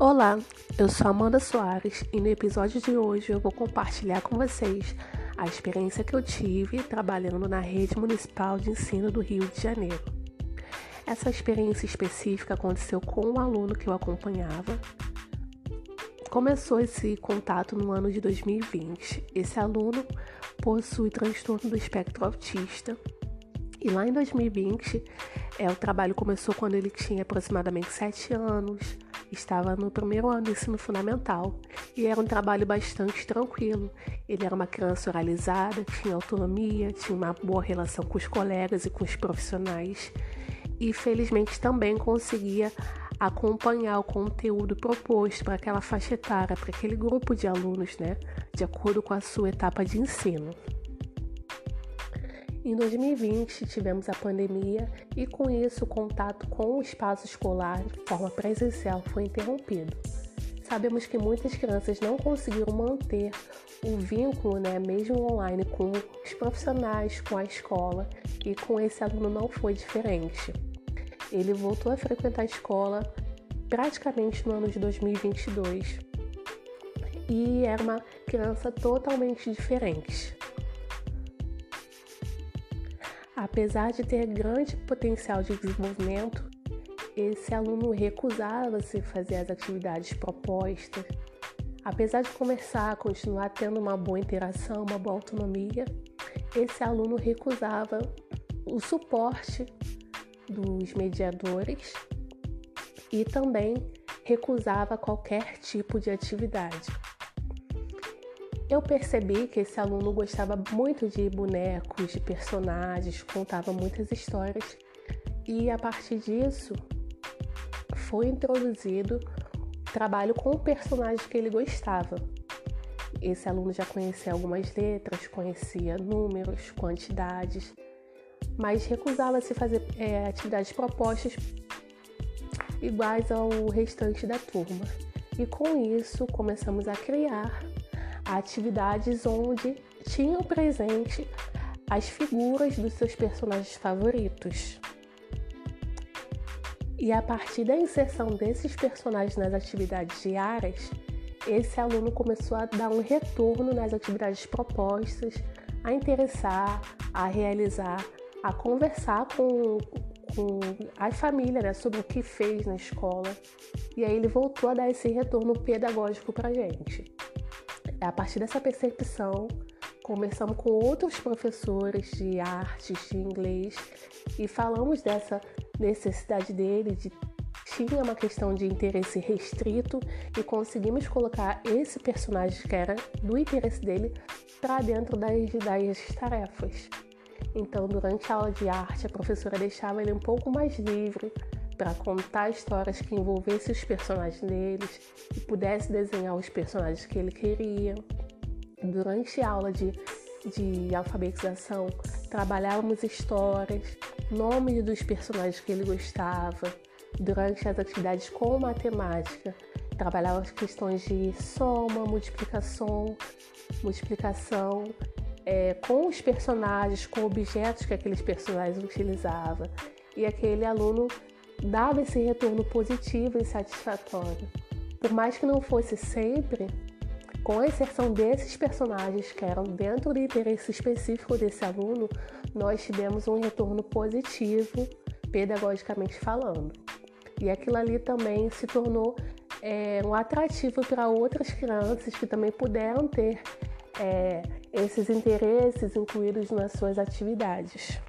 Olá, eu sou Amanda Soares e no episódio de hoje eu vou compartilhar com vocês a experiência que eu tive trabalhando na rede municipal de ensino do Rio de Janeiro. Essa experiência específica aconteceu com um aluno que eu acompanhava. Começou esse contato no ano de 2020. Esse aluno possui transtorno do espectro autista e lá em 2020, é, o trabalho começou quando ele tinha aproximadamente 7 anos, estava no primeiro ano do ensino fundamental e era um trabalho bastante tranquilo. Ele era uma criança oralizada, tinha autonomia, tinha uma boa relação com os colegas e com os profissionais e felizmente também conseguia acompanhar o conteúdo proposto para aquela faixa etária, para aquele grupo de alunos, né, de acordo com a sua etapa de ensino. Em 2020, tivemos a pandemia e, com isso, o contato com o espaço escolar de forma presencial foi interrompido. Sabemos que muitas crianças não conseguiram manter o vínculo, né, mesmo online, com os profissionais, com a escola, e com esse aluno não foi diferente. Ele voltou a frequentar a escola praticamente no ano de 2022 e era uma criança totalmente diferente. Apesar de ter grande potencial de desenvolvimento, esse aluno recusava-se fazer as atividades propostas. Apesar de conversar, continuar tendo uma boa interação, uma boa autonomia, esse aluno recusava o suporte dos mediadores e também recusava qualquer tipo de atividade. Eu percebi que esse aluno gostava muito de bonecos, de personagens, contava muitas histórias e a partir disso foi introduzido trabalho com o personagem que ele gostava. Esse aluno já conhecia algumas letras, conhecia números, quantidades, mas recusava-se fazer é, atividades propostas iguais ao restante da turma. E com isso começamos a criar atividades onde tinham presente as figuras dos seus personagens favoritos. E a partir da inserção desses personagens nas atividades diárias, esse aluno começou a dar um retorno nas atividades propostas, a interessar, a realizar, a conversar com, com a família né, sobre o que fez na escola. E aí ele voltou a dar esse retorno pedagógico para gente. É a partir dessa percepção, conversamos com outros professores de artes, de inglês, e falamos dessa necessidade dele de tinha uma questão de interesse restrito e conseguimos colocar esse personagem que era do interesse dele para dentro das, das tarefas. Então, durante a aula de arte, a professora deixava ele um pouco mais livre para contar histórias que envolvessem os personagens deles e pudesse desenhar os personagens que ele queria. Durante a aula de, de alfabetização, trabalhávamos histórias, nomes dos personagens que ele gostava. Durante as atividades com matemática, trabalhávamos questões de soma, multiplicação, multiplicação é, com os personagens, com objetos que aqueles personagens utilizavam. E aquele aluno dava esse retorno positivo e satisfatório. Por mais que não fosse sempre, com a inserção desses personagens que eram dentro do interesse específico desse aluno, nós tivemos um retorno positivo, pedagogicamente falando. E aquilo ali também se tornou é, um atrativo para outras crianças que também puderam ter é, esses interesses incluídos nas suas atividades.